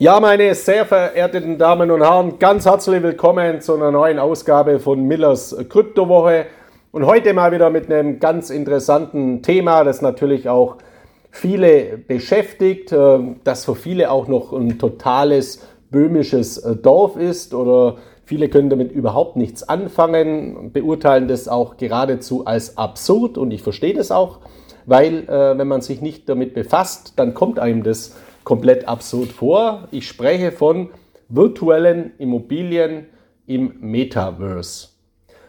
Ja, meine sehr verehrten Damen und Herren, ganz herzlich willkommen zu einer neuen Ausgabe von Millers Kryptowoche. Und heute mal wieder mit einem ganz interessanten Thema, das natürlich auch viele beschäftigt, äh, das für viele auch noch ein totales böhmisches äh, Dorf ist oder viele können damit überhaupt nichts anfangen, beurteilen das auch geradezu als absurd und ich verstehe das auch, weil äh, wenn man sich nicht damit befasst, dann kommt einem das komplett absurd vor. Ich spreche von virtuellen Immobilien im Metaverse.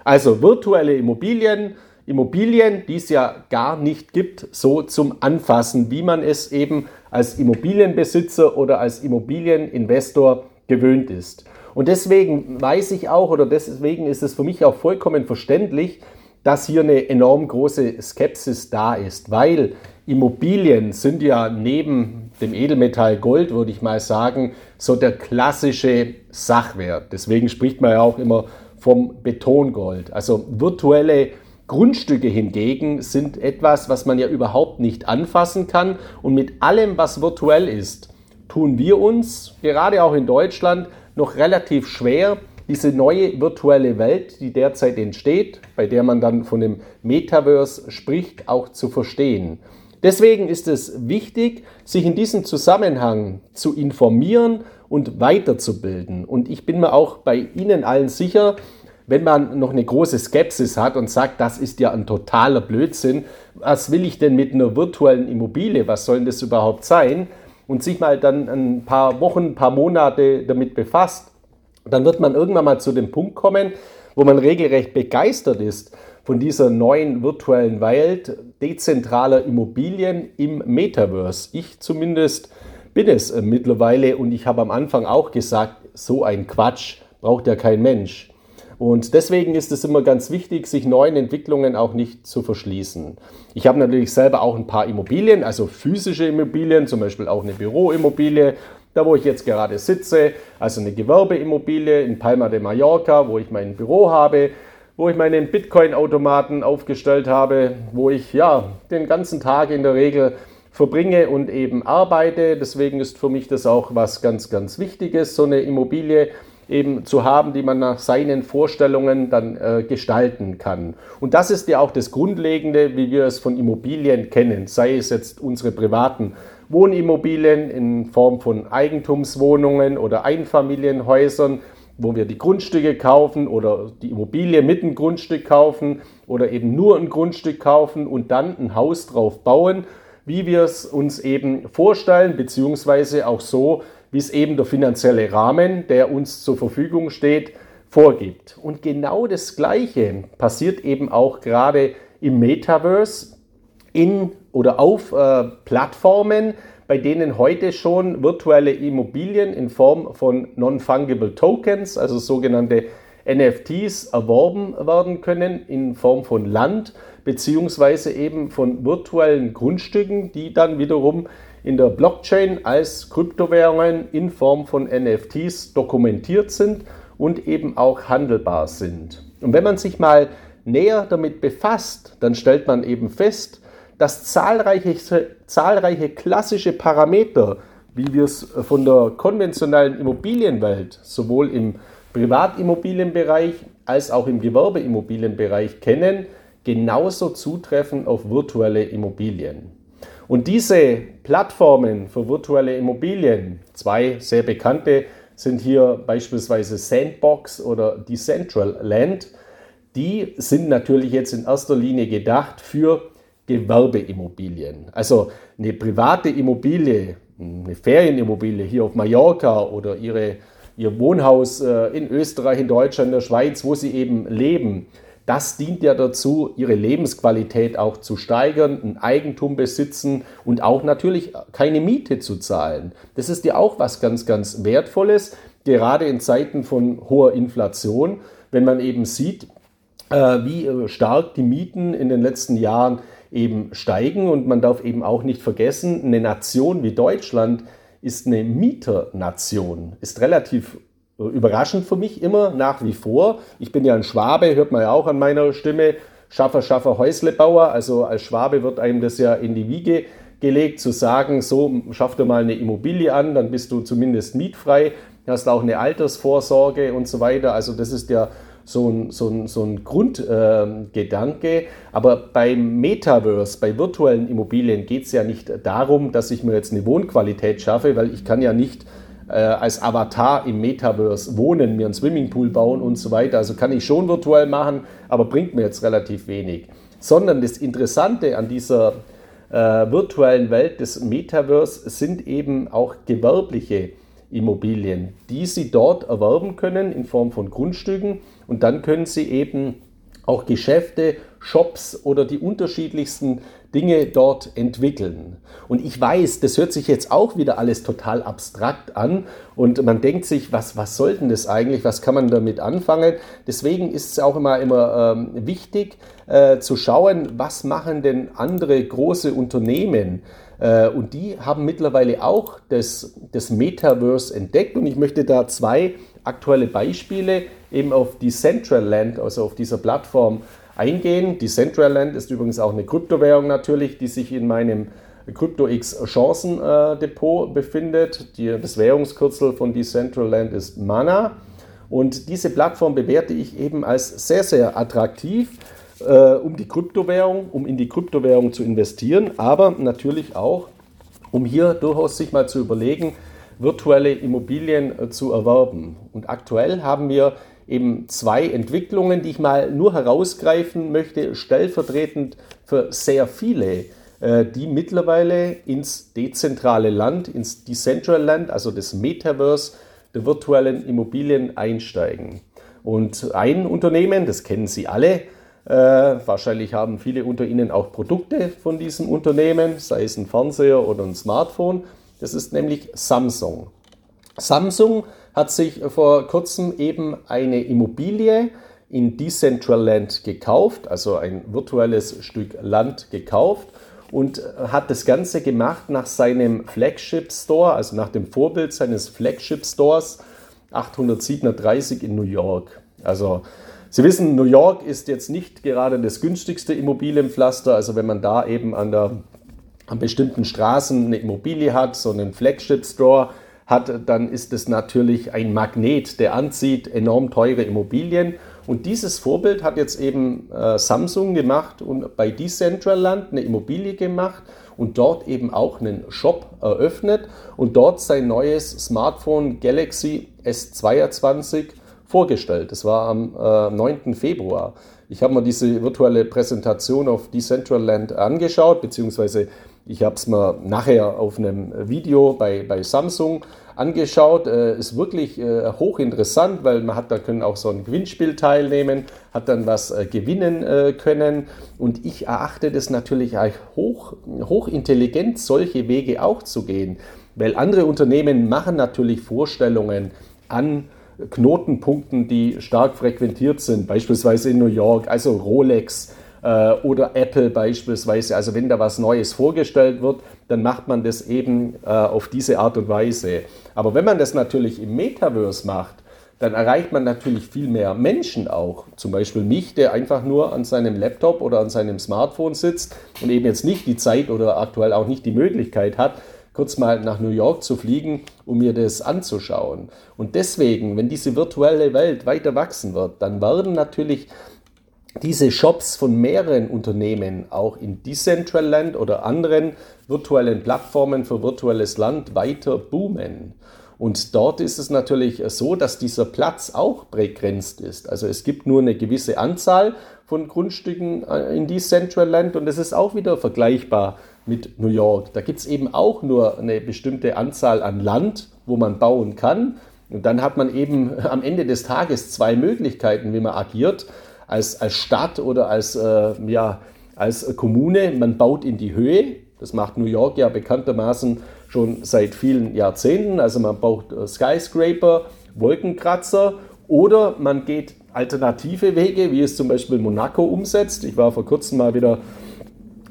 Also virtuelle Immobilien, Immobilien, die es ja gar nicht gibt, so zum Anfassen, wie man es eben als Immobilienbesitzer oder als Immobilieninvestor gewöhnt ist. Und deswegen weiß ich auch, oder deswegen ist es für mich auch vollkommen verständlich, dass hier eine enorm große Skepsis da ist, weil Immobilien sind ja neben dem Edelmetall Gold, würde ich mal sagen, so der klassische Sachwert. Deswegen spricht man ja auch immer vom Betongold. Also virtuelle Grundstücke hingegen sind etwas, was man ja überhaupt nicht anfassen kann. Und mit allem, was virtuell ist, tun wir uns, gerade auch in Deutschland, noch relativ schwer, diese neue virtuelle Welt, die derzeit entsteht, bei der man dann von dem Metaverse spricht, auch zu verstehen. Deswegen ist es wichtig, sich in diesem Zusammenhang zu informieren und weiterzubilden. Und ich bin mir auch bei Ihnen allen sicher, wenn man noch eine große Skepsis hat und sagt, das ist ja ein totaler Blödsinn, was will ich denn mit einer virtuellen Immobilie, was soll das überhaupt sein? Und sich mal dann ein paar Wochen, ein paar Monate damit befasst, dann wird man irgendwann mal zu dem Punkt kommen, wo man regelrecht begeistert ist von dieser neuen virtuellen Welt dezentraler Immobilien im Metaverse. Ich zumindest bin es äh, mittlerweile und ich habe am Anfang auch gesagt, so ein Quatsch braucht ja kein Mensch. Und deswegen ist es immer ganz wichtig, sich neuen Entwicklungen auch nicht zu verschließen. Ich habe natürlich selber auch ein paar Immobilien, also physische Immobilien, zum Beispiel auch eine Büroimmobilie, da wo ich jetzt gerade sitze, also eine Gewerbeimmobilie in Palma de Mallorca, wo ich mein Büro habe wo ich meinen Bitcoin-Automaten aufgestellt habe, wo ich ja den ganzen Tag in der Regel verbringe und eben arbeite. Deswegen ist für mich das auch was ganz, ganz Wichtiges, so eine Immobilie eben zu haben, die man nach seinen Vorstellungen dann äh, gestalten kann. Und das ist ja auch das Grundlegende, wie wir es von Immobilien kennen, sei es jetzt unsere privaten Wohnimmobilien in Form von Eigentumswohnungen oder Einfamilienhäusern wo wir die Grundstücke kaufen oder die Immobilie mit einem Grundstück kaufen oder eben nur ein Grundstück kaufen und dann ein Haus drauf bauen, wie wir es uns eben vorstellen, beziehungsweise auch so, wie es eben der finanzielle Rahmen, der uns zur Verfügung steht, vorgibt. Und genau das Gleiche passiert eben auch gerade im Metaverse in oder auf äh, Plattformen, bei denen heute schon virtuelle Immobilien in Form von Non-Fungible Tokens, also sogenannte NFTs, erworben werden können in Form von Land beziehungsweise eben von virtuellen Grundstücken, die dann wiederum in der Blockchain als Kryptowährungen in Form von NFTs dokumentiert sind und eben auch handelbar sind. Und wenn man sich mal näher damit befasst, dann stellt man eben fest, dass zahlreiche, zahlreiche klassische Parameter, wie wir es von der konventionellen Immobilienwelt sowohl im Privatimmobilienbereich als auch im Gewerbeimmobilienbereich kennen, genauso zutreffen auf virtuelle Immobilien. Und diese Plattformen für virtuelle Immobilien, zwei sehr bekannte, sind hier beispielsweise Sandbox oder Decentraland. Die sind natürlich jetzt in erster Linie gedacht für Gewerbeimmobilien. Also eine private Immobilie, eine Ferienimmobilie hier auf Mallorca oder ihre, ihr Wohnhaus äh, in Österreich, in Deutschland, in der Schweiz, wo sie eben leben. Das dient ja dazu, ihre Lebensqualität auch zu steigern, ein Eigentum besitzen und auch natürlich keine Miete zu zahlen. Das ist ja auch was ganz, ganz Wertvolles, gerade in Zeiten von hoher Inflation, wenn man eben sieht, äh, wie äh, stark die Mieten in den letzten Jahren eben steigen. Und man darf eben auch nicht vergessen, eine Nation wie Deutschland ist eine Mieternation, ist relativ äh, überraschend für mich immer nach wie vor. Ich bin ja ein Schwabe, hört man ja auch an meiner Stimme. Schaffer, Schaffer, Häuslebauer. Also als Schwabe wird einem das ja in die Wiege gelegt, zu sagen, so schaff dir mal eine Immobilie an, dann bist du zumindest mietfrei, hast auch eine Altersvorsorge und so weiter. Also das ist ja so ein, so ein, so ein Grundgedanke. Aber beim Metaverse, bei virtuellen Immobilien geht es ja nicht darum, dass ich mir jetzt eine Wohnqualität schaffe, weil ich kann ja nicht äh, als Avatar im Metaverse wohnen, mir einen Swimmingpool bauen und so weiter. Also kann ich schon virtuell machen, aber bringt mir jetzt relativ wenig. Sondern das Interessante an dieser äh, virtuellen Welt des Metaverse sind eben auch gewerbliche Immobilien, die Sie dort erwerben können in Form von Grundstücken und dann können Sie eben auch Geschäfte, Shops oder die unterschiedlichsten Dinge dort entwickeln. Und ich weiß, das hört sich jetzt auch wieder alles total abstrakt an und man denkt sich, was, was soll denn das eigentlich, was kann man damit anfangen? Deswegen ist es auch immer, immer ähm, wichtig äh, zu schauen, was machen denn andere große Unternehmen? Äh, und die haben mittlerweile auch das, das Metaverse entdeckt und ich möchte da zwei aktuelle Beispiele eben auf Decentraland, also auf dieser Plattform eingehen. Decentraland ist übrigens auch eine Kryptowährung natürlich, die sich in meinem CryptoX Chancen Depot befindet. Die, das Währungskürzel von Decentraland ist Mana. Und diese Plattform bewerte ich eben als sehr, sehr attraktiv, äh, um die Kryptowährung, um in die Kryptowährung zu investieren, aber natürlich auch, um hier durchaus sich mal zu überlegen, virtuelle Immobilien äh, zu erwerben. Und aktuell haben wir eben zwei Entwicklungen, die ich mal nur herausgreifen möchte, stellvertretend für sehr viele, äh, die mittlerweile ins dezentrale Land, ins Decentral Land, also das Metaverse der virtuellen Immobilien einsteigen. Und ein Unternehmen, das kennen Sie alle, äh, wahrscheinlich haben viele unter Ihnen auch Produkte von diesem Unternehmen, sei es ein Fernseher oder ein Smartphone. Das ist nämlich Samsung. Samsung hat sich vor kurzem eben eine Immobilie in Decentraland gekauft, also ein virtuelles Stück Land gekauft und hat das Ganze gemacht nach seinem Flagship Store, also nach dem Vorbild seines Flagship Stores 837 in New York. Also Sie wissen, New York ist jetzt nicht gerade das günstigste Immobilienpflaster. Also wenn man da eben an, der, an bestimmten Straßen eine Immobilie hat, so einen Flagship Store, hat, dann ist es natürlich ein Magnet, der anzieht enorm teure Immobilien. Und dieses Vorbild hat jetzt eben äh, Samsung gemacht und bei Decentraland eine Immobilie gemacht und dort eben auch einen Shop eröffnet und dort sein neues Smartphone Galaxy S22 vorgestellt. Das war am äh, 9. Februar. Ich habe mir diese virtuelle Präsentation auf Decentraland angeschaut, beziehungsweise ich habe es mir nachher auf einem Video bei, bei Samsung angeschaut. Äh, ist wirklich äh, hochinteressant, weil man hat da können auch so ein Gewinnspiel teilnehmen, hat dann was äh, gewinnen äh, können. Und ich erachte das natürlich als hoch, hochintelligent, solche Wege auch zu gehen. Weil andere Unternehmen machen natürlich Vorstellungen an Knotenpunkten, die stark frequentiert sind, beispielsweise in New York, also Rolex oder Apple beispielsweise. Also wenn da was Neues vorgestellt wird, dann macht man das eben äh, auf diese Art und Weise. Aber wenn man das natürlich im Metaverse macht, dann erreicht man natürlich viel mehr Menschen auch. Zum Beispiel mich, der einfach nur an seinem Laptop oder an seinem Smartphone sitzt und eben jetzt nicht die Zeit oder aktuell auch nicht die Möglichkeit hat, kurz mal nach New York zu fliegen, um mir das anzuschauen. Und deswegen, wenn diese virtuelle Welt weiter wachsen wird, dann werden natürlich diese Shops von mehreren Unternehmen auch in Decentraland oder anderen virtuellen Plattformen für virtuelles Land weiter boomen. Und dort ist es natürlich so, dass dieser Platz auch begrenzt ist. Also es gibt nur eine gewisse Anzahl von Grundstücken äh, in Decentraland und es ist auch wieder vergleichbar mit New York. Da gibt es eben auch nur eine bestimmte Anzahl an Land, wo man bauen kann. Und dann hat man eben am Ende des Tages zwei Möglichkeiten, wie man agiert als, als Stadt oder als, äh, ja, als Kommune. Man baut in die Höhe. Das macht New York ja bekanntermaßen schon seit vielen Jahrzehnten. Also man baut äh, Skyscraper, Wolkenkratzer oder man geht alternative Wege, wie es zum Beispiel Monaco umsetzt. Ich war vor kurzem mal wieder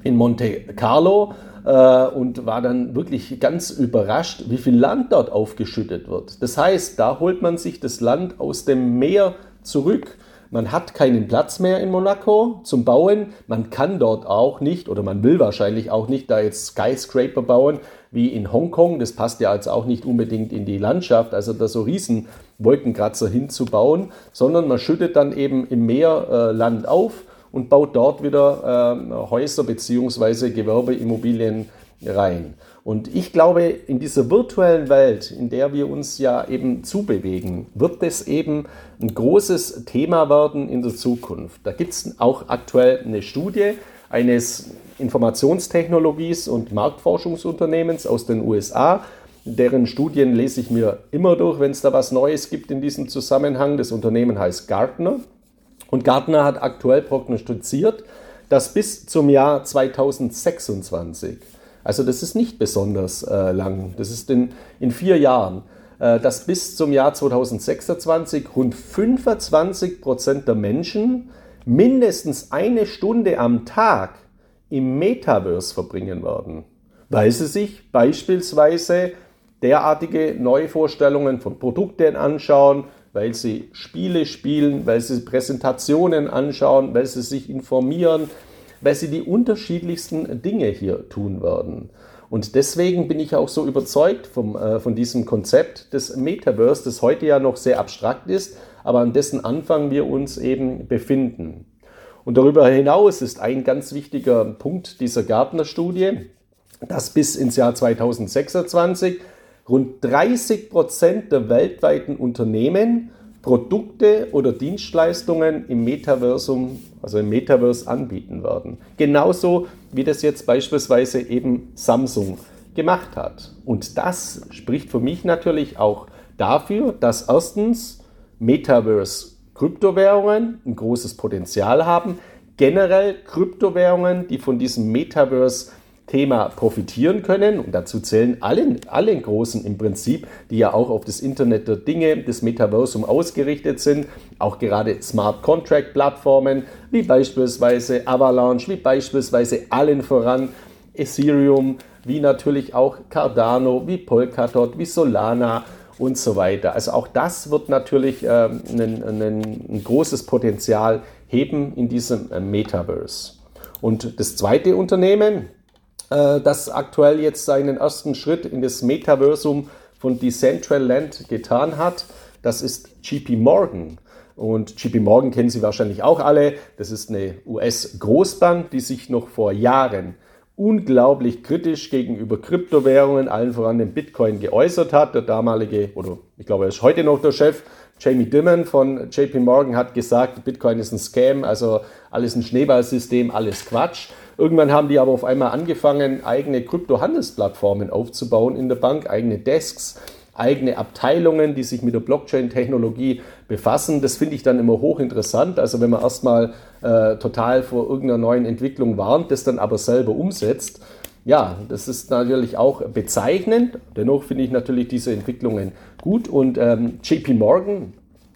in Monte Carlo äh, und war dann wirklich ganz überrascht, wie viel Land dort aufgeschüttet wird. Das heißt, da holt man sich das Land aus dem Meer zurück Man hat keinen Platz mehr in Monaco zum Bauen. Man kann dort auch nicht oder man will wahrscheinlich auch nicht da jetzt Skyscraper bauen wie in Hongkong. Das passt ja jetzt auch nicht unbedingt in die Landschaft, also da so riesen Wolkenkratzer hinzubauen, sondern man schüttet dann eben im Meer äh, Land auf und baut dort wieder äh, Häuser bzw. Gewerbeimmobilien rein. Und ich glaube, in dieser virtuellen Welt, in der wir uns ja eben zubewegen, wird es eben ein großes Thema werden in der Zukunft. Da gibt es auch aktuell eine Studie eines Informationstechnologies- und Marktforschungsunternehmens aus den USA. Deren Studien lese ich mir immer durch, wenn es da was Neues gibt in diesem Zusammenhang. Das Unternehmen heißt Gartner. Und Gartner hat aktuell prognostiziert, dass bis zum Jahr 2026 also das ist nicht besonders äh, lang. Das ist in, in vier Jahren. Äh, dass bis zum Jahr 2026 rund 25 Prozent der Menschen mindestens eine Stunde am Tag im Metaverse verbringen werden, weil sie sich beispielsweise derartige Neuvorstellungen von Produkten anschauen, weil sie Spiele spielen, weil sie Präsentationen anschauen, weil sie sich informieren, weil sie die unterschiedlichsten Dinge hier tun werden. Und deswegen bin ich auch so überzeugt vom, äh, von diesem Konzept des Metaverse, das heute ja noch sehr abstrakt ist, aber an dessen Anfang wir uns eben befinden. Und darüber hinaus ist ein ganz wichtiger Punkt dieser Gartner-Studie, dass bis ins Jahr 2026 rund 30 Prozent der weltweiten Unternehmen Produkte oder Dienstleistungen im Metaversum, also im Metaverse anbieten werden. Genauso wie das jetzt beispielsweise eben Samsung gemacht hat. Und das spricht für mich natürlich auch dafür, dass erstens Metaverse Kryptowährungen ein großes Potenzial haben, generell Kryptowährungen, die von diesem Metaverse Thema profitieren können. Und dazu zählen alle, alle Großen im Prinzip, die ja auch auf das Internet der Dinge, das Metaversum ausgerichtet sind. Auch gerade Smart Contract Plattformen, wie beispielsweise Avalanche, wie beispielsweise allen voran Ethereum, wie natürlich auch Cardano, wie Polkadot, wie Solana und so weiter. Also auch das wird natürlich äh, ein, ein, ein großes Potenzial heben in diesem äh, Metaverse. Und das zweite Unternehmen, äh, das aktuell jetzt seinen ersten Schritt in das Metaversum von Decentraland getan hat. Das ist GP Morgan. Und GP Morgan kennen Sie wahrscheinlich auch alle. Das ist eine US-Großbank, die sich noch vor Jahren unglaublich kritisch gegenüber Kryptowährungen, allen voran dem Bitcoin, geäußert hat. Der damalige, oder ich glaube, er ist heute noch der Chef, Jamie Dimon von JP Morgan, hat gesagt, Bitcoin ist ein Scam, also alles ein Schneeballsystem, alles Quatsch. Irgendwann haben die aber auf einmal angefangen, eigene Krypto-Handelsplattformen aufzubauen in der Bank, eigene Desks, eigene Abteilungen, die sich mit der Blockchain-Technologie befassen. Das finde ich dann immer hochinteressant. Also wenn man erstmal äh, total vor irgendeiner neuen Entwicklung warnt, das dann aber selber umsetzt. Ja, das ist natürlich auch bezeichnend. Dennoch finde ich natürlich diese Entwicklungen gut. Und ähm, JP Morgan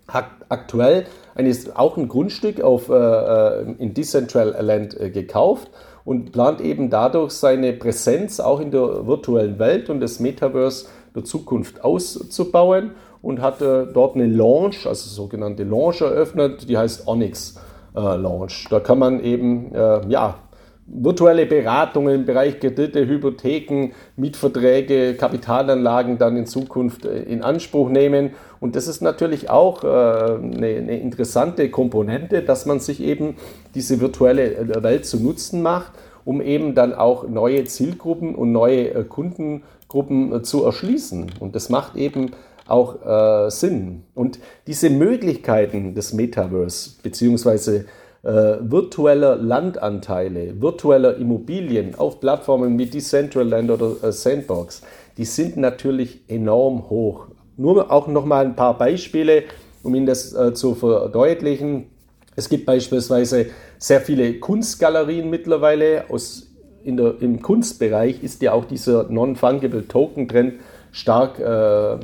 hat aktuell eines, auch ein Grundstück auf, äh, äh in Decentraland äh, gekauft und plant eben dadurch seine Präsenz auch in der virtuellen Welt und das Metaverse der Zukunft auszubauen und hat äh, dort eine Launch, also sogenannte Launch eröffnet, die heißt Onyx äh, Launch. Da kann man eben äh, ja, virtuelle Beratungen im Bereich Kredite, Hypotheken, Mietverträge, Kapitalanlagen dann in Zukunft äh, in Anspruch nehmen. Und das ist natürlich auch äh, eine, interessante Komponente, dass man sich eben diese virtuelle äh, Welt zu Nutzen macht, um eben dann auch neue Zielgruppen und neue Kundengruppen zu erschließen. Und das macht eben auch Sinn. Und diese Möglichkeiten des Metaverse beziehungsweise äh, virtueller Landanteile, virtueller Immobilien auf Plattformen wie Decentraland oder äh, Sandbox, die sind natürlich enorm hoch. Nur auch noch mal ein paar Beispiele, um Ihnen das äh, zu verdeutlichen. Es gibt beispielsweise sehr viele Kunstgalerien mittlerweile. Aus, in der, Im Kunstbereich ist ja auch dieser Non-Fungible Token-Trend stark, äh,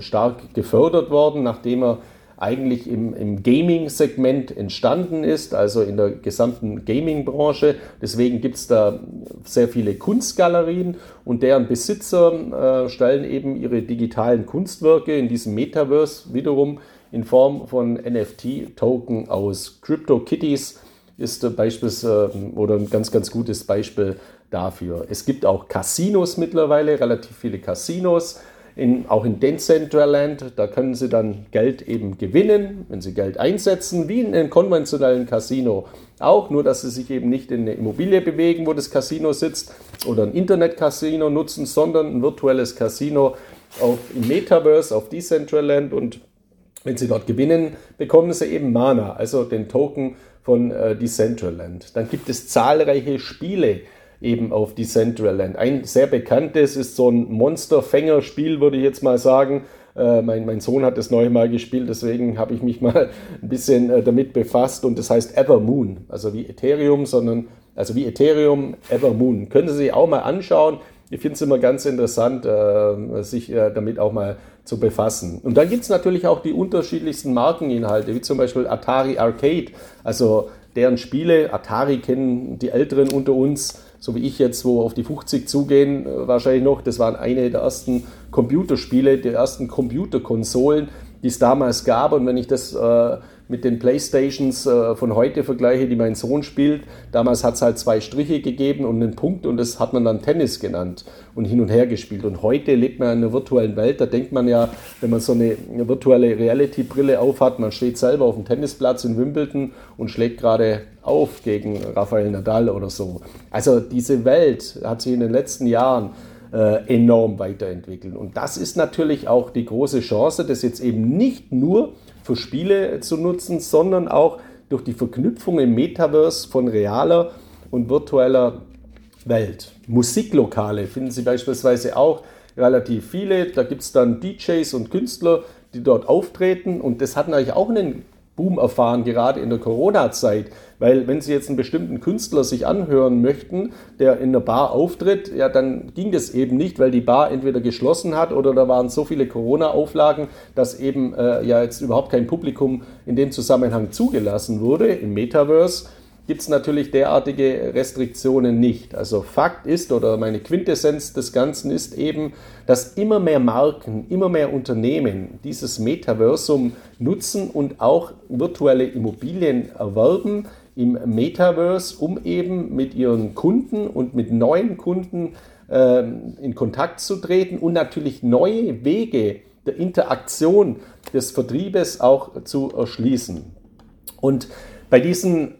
stark gefördert worden, nachdem er eigentlich im, im Gaming-Segment entstanden ist, also in der gesamten Gaming-Branche. Deswegen gibt es da sehr viele Kunstgalerien und deren Besitzer äh, stellen eben ihre digitalen Kunstwerke in diesem Metaverse wiederum in Form von NFT-Token aus. CryptoKitties ist beispielsweise oder ein ganz, ganz gutes Beispiel dafür. Es gibt auch Casinos mittlerweile, relativ viele Casinos in, auch in Decentraland, da können Sie dann Geld eben gewinnen, wenn Sie Geld einsetzen, wie in einem konventionellen Casino auch, nur dass Sie sich eben nicht in eine Immobilie bewegen, wo das Casino sitzt oder ein Internet-Casino nutzen, sondern ein virtuelles Casino auf, im Metaverse, auf Decentraland und wenn Sie dort gewinnen, bekommen Sie eben Mana, also den Token von äh, Decentraland. Dann gibt es zahlreiche Spiele, eben auf Decentraland. Ein sehr bekanntes ist so ein Monsterfänger-Spiel, würde ich jetzt mal sagen. Äh, mein, mein Sohn hat das neu mal gespielt, deswegen habe ich mich mal ein bisschen äh, damit befasst und das heißt Evermoon, also wie Ethereum, sondern also wie Ethereum Evermoon. Können Sie sich auch mal anschauen. Ich finde es immer ganz interessant, äh, sich äh, damit auch mal zu befassen. Und dann gibt es natürlich auch die unterschiedlichsten Markeninhalte, wie zum Beispiel Atari Arcade, also deren Spiele, Atari kennen die Älteren unter uns, so wie ich jetzt, wo auf die 50 zugehen, äh, wahrscheinlich noch, das waren eine der ersten Computerspiele, der ersten Computerkonsolen, die es damals gab. Und wenn ich das äh, mit den Playstations äh, von heute vergleiche, die mein Sohn spielt, damals hat es halt zwei Striche gegeben und einen Punkt und das hat man dann Tennis genannt und hin und her gespielt. Und heute lebt man in einer virtuellen Welt, da denkt man ja, wenn man so eine, virtuelle Reality-Brille aufhat, man steht selber auf dem Tennisplatz in Wimbledon und schlägt gerade auf gegen Rafael Nadal oder so. Also diese Welt hat sich in den letzten Jahren äh, enorm weiterentwickelt. Und das ist natürlich auch die große Chance, das jetzt eben nicht nur für Spiele zu nutzen, sondern auch durch die Verknüpfung im Metaverse von realer und virtueller Welt. Musiklokale finden Sie beispielsweise auch relativ viele. Da gibt es dann DJs und Künstler, die dort auftreten. Und das hat natürlich auch einen Boom erfahren, gerade in der Corona-Zeit. Weil wenn Sie jetzt einen bestimmten Künstler sich anhören möchten, der in einer Bar auftritt, ja, dann ging das eben nicht, weil die Bar entweder geschlossen hat oder da waren so viele Corona-Auflagen, dass eben äh, ja jetzt überhaupt kein Publikum in dem Zusammenhang zugelassen wurde im Metaverse gibt es natürlich derartige Restriktionen nicht. Also Fakt ist oder meine Quintessenz des Ganzen ist eben, dass immer mehr Marken, immer mehr Unternehmen dieses Metaversum nutzen und auch virtuelle Immobilien erwerben im Metaverse, um eben mit ihren Kunden und mit neuen Kunden äh, in Kontakt zu treten und natürlich neue Wege der Interaktion des Vertriebes auch zu erschließen. Und bei diesen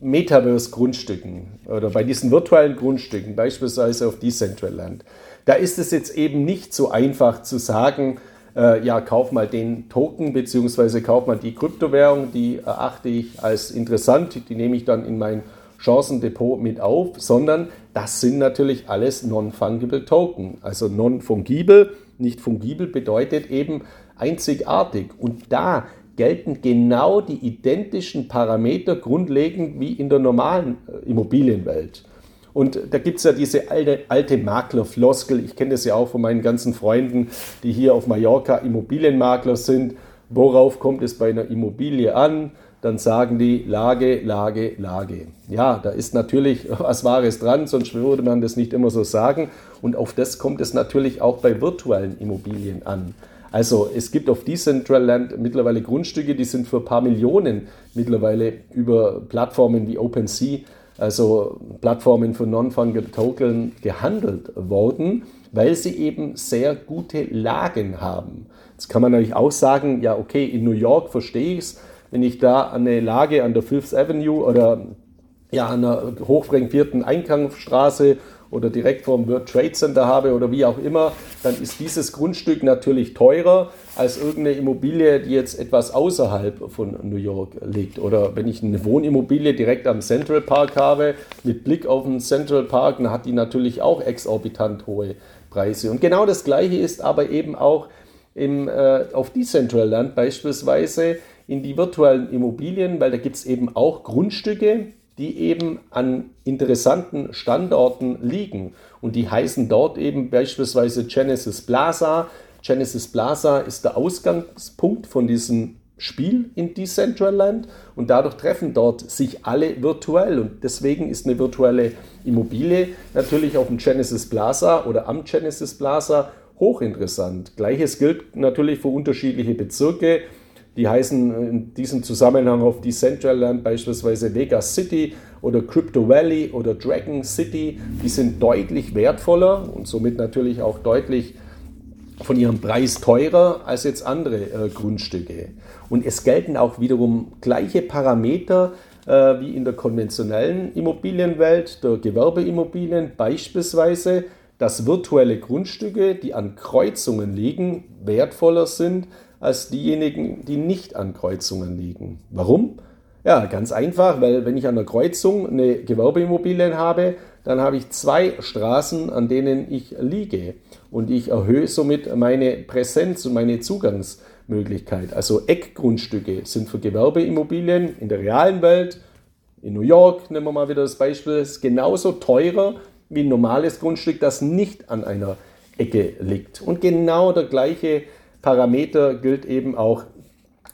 Metaverse-Grundstücken oder bei diesen virtuellen Grundstücken, beispielsweise auf Decentraland, da ist es jetzt eben nicht so einfach zu sagen, äh, ja, kauf mal den Token beziehungsweise kauf mal die Kryptowährung, die erachte ich als interessant, die nehme ich dann in mein Chancendepot mit auf, sondern das sind natürlich alles non-fungible Token. Also non-fungible, nicht fungibel bedeutet eben einzigartig. Und da gelten genau die identischen Parameter grundlegend wie in der normalen äh, Immobilienwelt. Und da gibt es ja diese alte, alte Maklerfloskel, ich kenne das ja auch von meinen ganzen Freunden, die hier auf Mallorca Immobilienmakler sind. Worauf kommt es bei einer Immobilie an? Dann sagen die Lage, Lage, Lage. Ja, da ist natürlich was Wahres dran, sonst würde man das nicht immer so sagen. Und auf das kommt es natürlich auch bei virtuellen Immobilien an. Also es gibt auf Decentraland mittlerweile Grundstücke, die sind für ein paar Millionen mittlerweile über Plattformen wie OpenSea, also Plattformen für Non-Fungible Token, gehandelt worden, weil sie eben sehr gute Lagen haben. Jetzt kann man natürlich auch sagen, ja okay, in New York verstehe ich es, wenn ich da eine Lage an der Fifth Avenue oder ja, an einer hochfrequentierten Eingangsstraße oder direkt vom World Trade Center habe oder wie auch immer, dann ist dieses Grundstück natürlich teurer als irgendeine Immobilie, die jetzt etwas außerhalb von New York liegt. Oder wenn ich eine Wohnimmobilie direkt am Central Park habe, mit Blick auf den Central Park, dann hat die natürlich auch exorbitant hohe Preise. Und genau das Gleiche ist aber eben auch im, äh, auf Decentraland beispielsweise in die virtuellen Immobilien, weil da gibt es eben auch Grundstücke, die eben an interessanten Standorten liegen. Und die heißen dort eben beispielsweise Genesis Plaza. Genesis Plaza ist der Ausgangspunkt von diesem Spiel in Decentraland und dadurch treffen dort sich alle virtuell und deswegen ist eine virtuelle Immobilie natürlich auf dem Genesis Plaza oder am Genesis Plaza hochinteressant. Gleiches gilt natürlich für unterschiedliche Bezirke. Die heißen in diesem Zusammenhang auf Decentraland beispielsweise Vegas City oder Crypto Valley oder Dragon City. Die sind deutlich wertvoller und somit natürlich auch deutlich von ihrem Preis teurer als jetzt andere äh, Grundstücke. Und es gelten auch wiederum gleiche Parameter äh, wie in der konventionellen Immobilienwelt, der Gewerbeimmobilien, beispielsweise, dass virtuelle Grundstücke, die an Kreuzungen liegen, wertvoller sind als diejenigen, die nicht an Kreuzungen liegen. Warum? Ja, ganz einfach, weil wenn ich an der Kreuzung eine Gewerbeimmobilien habe, dann habe ich zwei Straßen, an denen ich liege. Und ich erhöhe somit meine Präsenz und meine Zugangsmöglichkeit. Also Eckgrundstücke sind für Gewerbeimmobilien in der realen Welt, in New York, nehmen wir mal wieder das Beispiel, genauso teurer wie ein normales Grundstück, das nicht an einer Ecke liegt. Und genau der gleiche Parameter gilt eben auch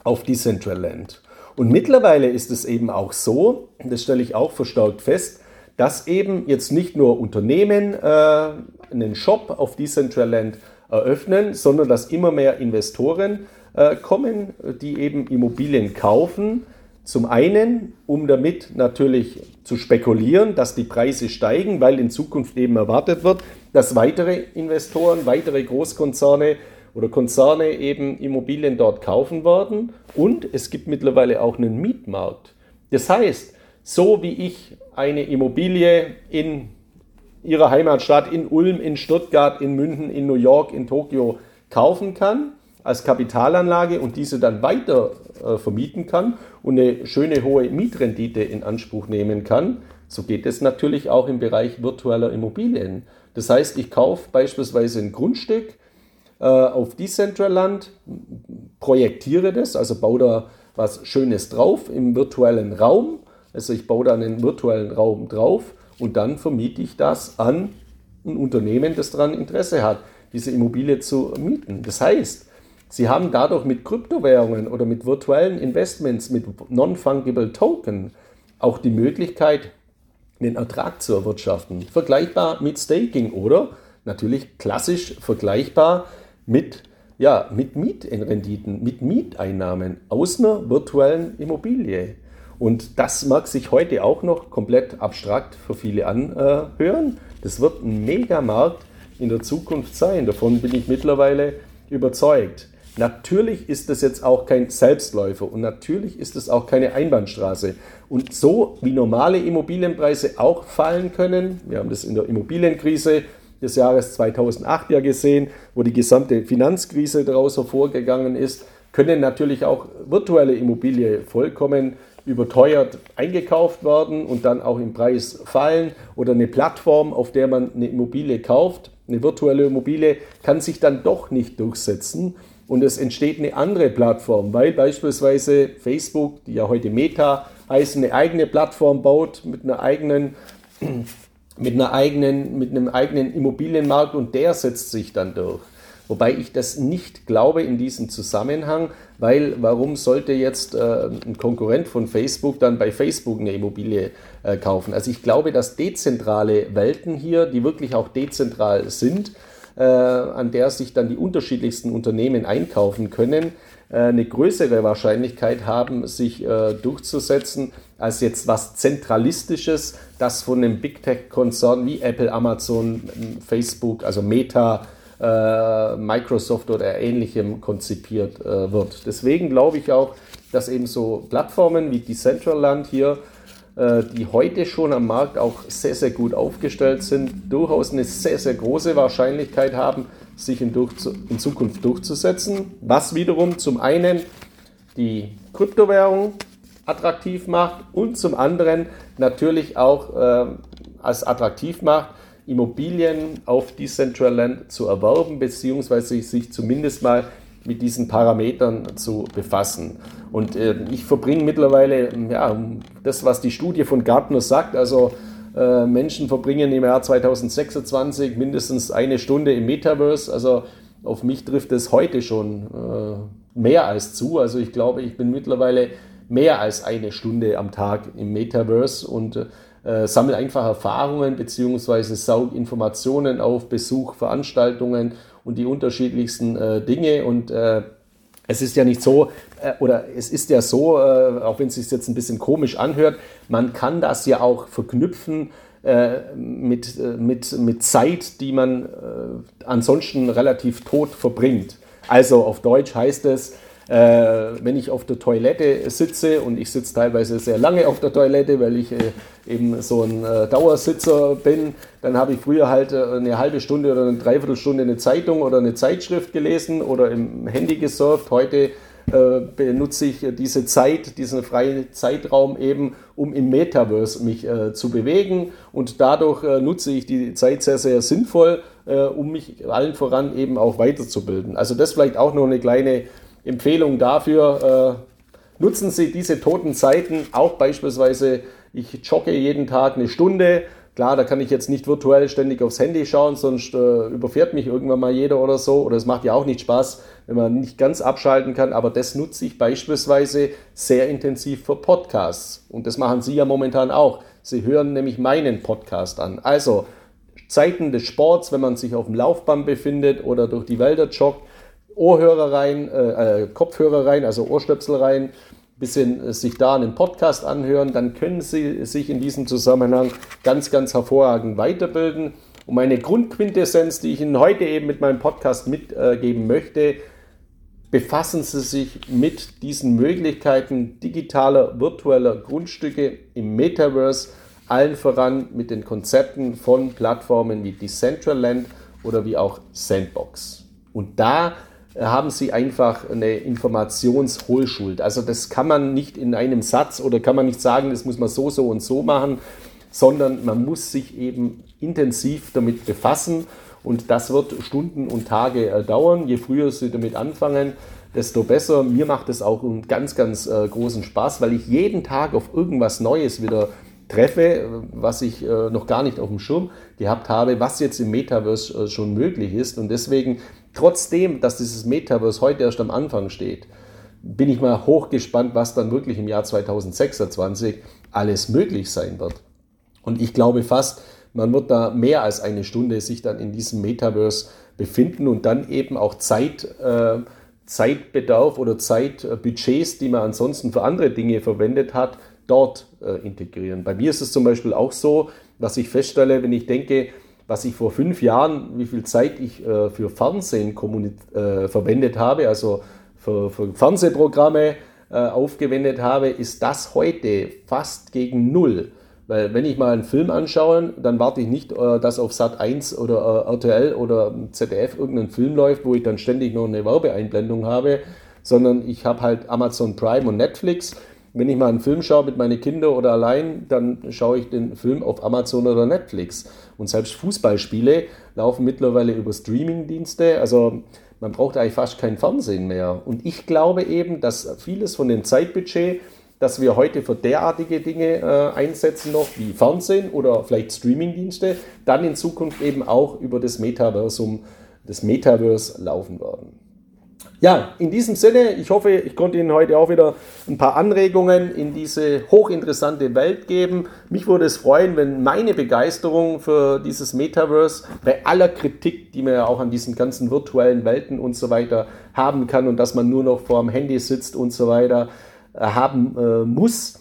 auf Decentraland. Und mittlerweile ist es eben auch so, das stelle ich auch verstärkt fest, dass eben jetzt nicht nur Unternehmen äh, einen Shop auf Decentraland eröffnen, sondern dass immer mehr Investoren äh, kommen, die eben Immobilien kaufen. Zum einen, um damit natürlich zu spekulieren, dass die Preise steigen, weil in Zukunft eben erwartet wird, dass weitere Investoren, weitere Großkonzerne oder Konzerne eben Immobilien dort kaufen werden. Und es gibt mittlerweile auch einen Mietmarkt. Das heißt, so wie ich eine Immobilie in ihrer Heimatstadt, in Ulm, in Stuttgart, in München, in New York, in Tokio kaufen kann, als Kapitalanlage und diese dann weiter äh, vermieten kann und eine schöne hohe Mietrendite in Anspruch nehmen kann, so geht es natürlich auch im Bereich virtueller Immobilien. Das heißt, ich kaufe beispielsweise ein Grundstück, äh, auf Decentraland, projektiere das, also baue da was Schönes drauf im virtuellen Raum. Also ich baue da einen virtuellen Raum drauf und dann vermiete ich das an ein Unternehmen, das daran Interesse hat, diese Immobilie zu mieten. Das heißt, Sie haben dadurch mit Kryptowährungen oder mit virtuellen Investments, mit Non-Fungible Token auch die Möglichkeit, den Ertrag zu erwirtschaften. Vergleichbar mit Staking oder natürlich klassisch vergleichbar mit, ja, mit Mietrenditen, mit Mieteinnahmen aus einer virtuellen Immobilie. Und das mag sich heute auch noch komplett abstrakt für viele anhören. Das wird ein Megamarkt in der Zukunft sein. Davon bin ich mittlerweile überzeugt. Natürlich ist das jetzt auch kein Selbstläufer und natürlich ist es auch keine Einbahnstraße. Und so wie normale Immobilienpreise auch fallen können, wir haben das in der Immobilienkrise des Jahres 2008 ja gesehen, wo die gesamte Finanzkrise daraus hervorgegangen ist, können natürlich auch virtuelle Immobilien vollkommen überteuert eingekauft werden und dann auch im Preis fallen. Oder eine Plattform, auf der man eine Immobilie kauft, eine virtuelle Immobilie, kann sich dann doch nicht durchsetzen. Und es entsteht eine andere Plattform, weil beispielsweise Facebook, die ja heute Meta heißt, eine eigene Plattform baut mit einer eigenen mit, einer eigenen, mit einem eigenen Immobilienmarkt und der setzt sich dann durch. Wobei ich das nicht glaube in diesem Zusammenhang, weil warum sollte jetzt äh, ein Konkurrent von Facebook dann bei Facebook eine Immobilie äh, kaufen? Also ich glaube, dass dezentrale Welten hier, die wirklich auch dezentral sind, äh, an der sich dann die unterschiedlichsten Unternehmen einkaufen können, äh, eine größere Wahrscheinlichkeit haben, sich äh, durchzusetzen, als jetzt was Zentralistisches, das von einem Big Tech-Konzern wie Apple, Amazon, Facebook, also Meta, äh, Microsoft oder ähnlichem konzipiert wird. Deswegen glaube ich auch, dass eben so Plattformen wie Decentraland hier, die heute schon am Markt auch sehr, sehr gut aufgestellt sind, durchaus eine sehr, sehr große Wahrscheinlichkeit haben, sich in, in Zukunft durchzusetzen, was wiederum zum einen die Kryptowährung attraktiv macht und zum anderen natürlich auch äh, als attraktiv macht, Immobilien auf Decentraland zu erwerben, beziehungsweise sich zumindest mal mit diesen Parametern zu befassen. Und äh, ich verbringe mittlerweile ja, das, was die Studie von Gartner sagt, also äh, Menschen verbringen im Jahr 2026 mindestens eine Stunde im Metaverse. Also auf mich trifft es heute schon äh, mehr als zu. Also ich glaube, ich bin mittlerweile mehr als eine Stunde am Tag im Metaverse und äh, sammle einfach Erfahrungen beziehungsweise saug Informationen auf, Besuch, Veranstaltungen und die unterschiedlichsten äh, Dinge und äh, es ist ja nicht so, äh, oder es ist ja so, äh, auch wenn es sich jetzt ein bisschen komisch anhört, man kann das ja auch verknüpfen äh, mit, mit, mit Zeit, die man ansonsten relativ tot verbringt. Also auf Deutsch heißt es, wenn ich auf der Toilette sitze und ich sitze teilweise sehr lange auf der Toilette, weil ich äh, eben so ein äh, Dauersitzer bin, dann habe ich früher halt äh, eine halbe Stunde oder eine Dreiviertelstunde eine Zeitung oder eine Zeitschrift gelesen oder im Handy gesurft. Heute äh, benutze ich diese Zeit, diesen freien Zeitraum eben, um im Metaverse mich äh, zu bewegen und dadurch nutze ich die Zeit sehr, sehr sinnvoll, um mich allen voran eben auch weiterzubilden. Also das vielleicht auch noch eine kleine Empfehlung dafür, äh, nutzen Sie diese toten Zeiten auch beispielsweise, ich jogge jeden Tag eine Stunde. Klar, da kann ich jetzt nicht virtuell ständig aufs Handy schauen, sonst äh, überfährt mich irgendwann mal jeder oder so. Oder es macht ja auch nicht Spaß, wenn man nicht ganz abschalten kann. Aber das nutze ich beispielsweise sehr intensiv für Podcasts. Und das machen Sie ja momentan auch. Sie hören nämlich meinen Podcast an. Also Zeiten des Sports, wenn man sich auf dem Laufband befindet oder durch die Wälder joggt, Ohrhörer rein, äh, äh, Kopfhörer rein, also Ohrstöpsel rein, bisschen äh, sich da einen Podcast anhören, dann können Sie sich in diesem Zusammenhang ganz, ganz hervorragend weiterbilden. Und meine Grundquintessenz, die ich Ihnen heute eben mit meinem Podcast mitgeben möchte, befassen Sie sich mit diesen Möglichkeiten digitaler, virtueller Grundstücke im Metaverse, allen voran mit den Konzepten von Plattformen wie Decentraland oder wie auch Sandbox. Und da haben sie einfach eine Informationshohlschuld. Also das kann man nicht in einem Satz oder kann man nicht sagen, das muss man so, so und so machen, sondern man muss sich eben intensiv damit befassen und das wird Stunden und Tage äh, dauern. Je früher Sie damit anfangen, desto besser. Mir macht es auch einen ganz, ganz äh, großen Spaß, weil ich jeden Tag auf irgendwas Neues wieder treffe, was ich äh, noch gar nicht auf dem Schirm gehabt habe, was jetzt im Metaverse schon möglich ist. Und deswegen trotzdem, dass dieses Metaverse heute erst am Anfang steht, bin ich mal hochgespannt, was dann wirklich im Jahr 2026 alles möglich sein wird. Und ich glaube fast, man wird da mehr als eine Stunde sich dann in diesem Metaverse befinden und dann eben auch Zeit, äh, Zeitbedarf oder Zeitbudgets, die man ansonsten für andere Dinge verwendet hat, dort äh, integrieren. Bei mir ist es zum Beispiel auch so, dass ich feststelle, wenn ich denke, was ich vor fünf Jahren, wie viel Zeit ich äh, für Fernsehen äh, verwendet habe, also für, für Fernsehprogramme äh, aufgewendet habe, ist das heute fast gegen null. Weil wenn ich mal einen Film anschaue, dann warte ich nicht, äh, dass auf Sat 1 oder äh, RTL oder ZDF irgendein Film läuft, wo ich dann ständig noch eine Werbeeinblendung habe, sondern ich habe halt Amazon Prime und Netflix wenn ich mal einen Film schaue mit meinen Kindern oder allein, dann schaue ich den Film auf Amazon oder Netflix. Und selbst Fußballspiele laufen mittlerweile über Streamingdienste. Also man braucht eigentlich fast kein Fernsehen mehr. Und ich glaube eben, dass vieles von dem Zeitbudget, das wir heute für derartige Dinge äh, einsetzen noch, wie Fernsehen oder vielleicht Streamingdienste, dann in Zukunft eben auch über das Metaversum, das Metaverse laufen werden. Ja, in diesem Sinne, ich hoffe, ich konnte Ihnen heute auch wieder ein paar Anregungen in diese hochinteressante Welt geben. Mich würde es freuen, wenn meine Begeisterung für dieses Metaverse bei aller Kritik, die man ja auch an diesen ganzen virtuellen Welten und so weiter haben kann und dass man nur noch vor dem Handy sitzt und so weiter, äh, haben äh, muss,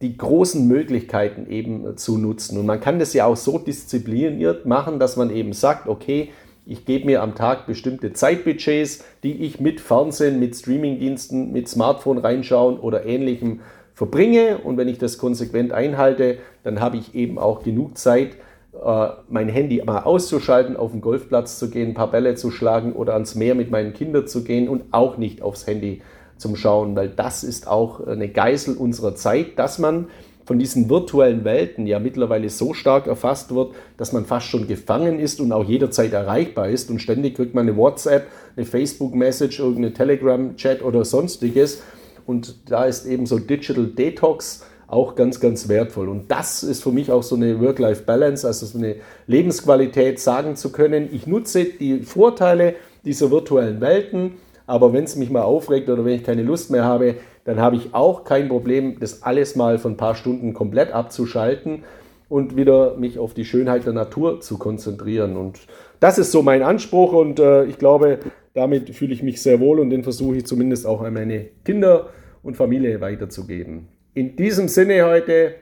die großen Möglichkeiten eben zu nutzen. Und man kann das ja auch so diszipliniert machen, dass man eben sagt, okay, ich gebe mir am Tag bestimmte Zeitbudgets, die ich mit Fernsehen, mit Streamingdiensten, mit Smartphone reinschauen oder ähnlichem verbringe. Und wenn ich das konsequent einhalte, dann habe ich eben auch genug Zeit, äh, mein Handy mal auszuschalten, auf den Golfplatz zu gehen, ein paar Bälle zu schlagen oder ans Meer mit meinen Kindern zu gehen und auch nicht aufs Handy zum Schauen, weil das ist auch eine Geißel unserer Zeit, dass man von diesen virtuellen Welten ja mittlerweile so stark erfasst wird, dass man fast schon gefangen ist und auch jederzeit erreichbar ist. Und ständig kriegt man eine WhatsApp, eine Facebook-Message, irgendeine Telegram-Chat oder sonstiges. Und da ist eben so Digital Detox auch ganz, ganz wertvoll. Und das ist für mich auch so eine Work-Life-Balance, also so eine Lebensqualität, sagen zu können, ich nutze die Vorteile dieser virtuellen Welten, Aber wenn es mich mal aufregt oder wenn ich keine Lust mehr habe, dann habe ich auch kein Problem, das alles mal für ein paar Stunden komplett abzuschalten und wieder mich auf die Schönheit der Natur zu konzentrieren. Und das ist so mein Anspruch und äh, ich glaube, damit fühle ich mich sehr wohl und den versuche ich zumindest auch an meine Kinder und Familie weiterzugeben. In diesem Sinne heute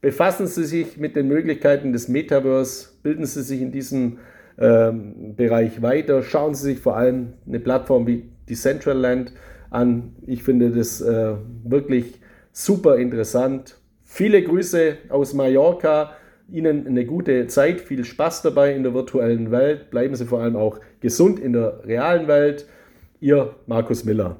befassen Sie sich mit den Möglichkeiten des Metaverse, bilden Sie sich in diesem ähm, Bereich weiter, schauen Sie sich vor allem eine Plattform wie Decentraland an. Ich finde das äh, wirklich super interessant. Viele Grüße aus Mallorca. Ihnen eine gute Zeit, viel Spaß dabei in der virtuellen Welt. Bleiben Sie vor allem auch gesund in der realen Welt. Ihr Markus Miller.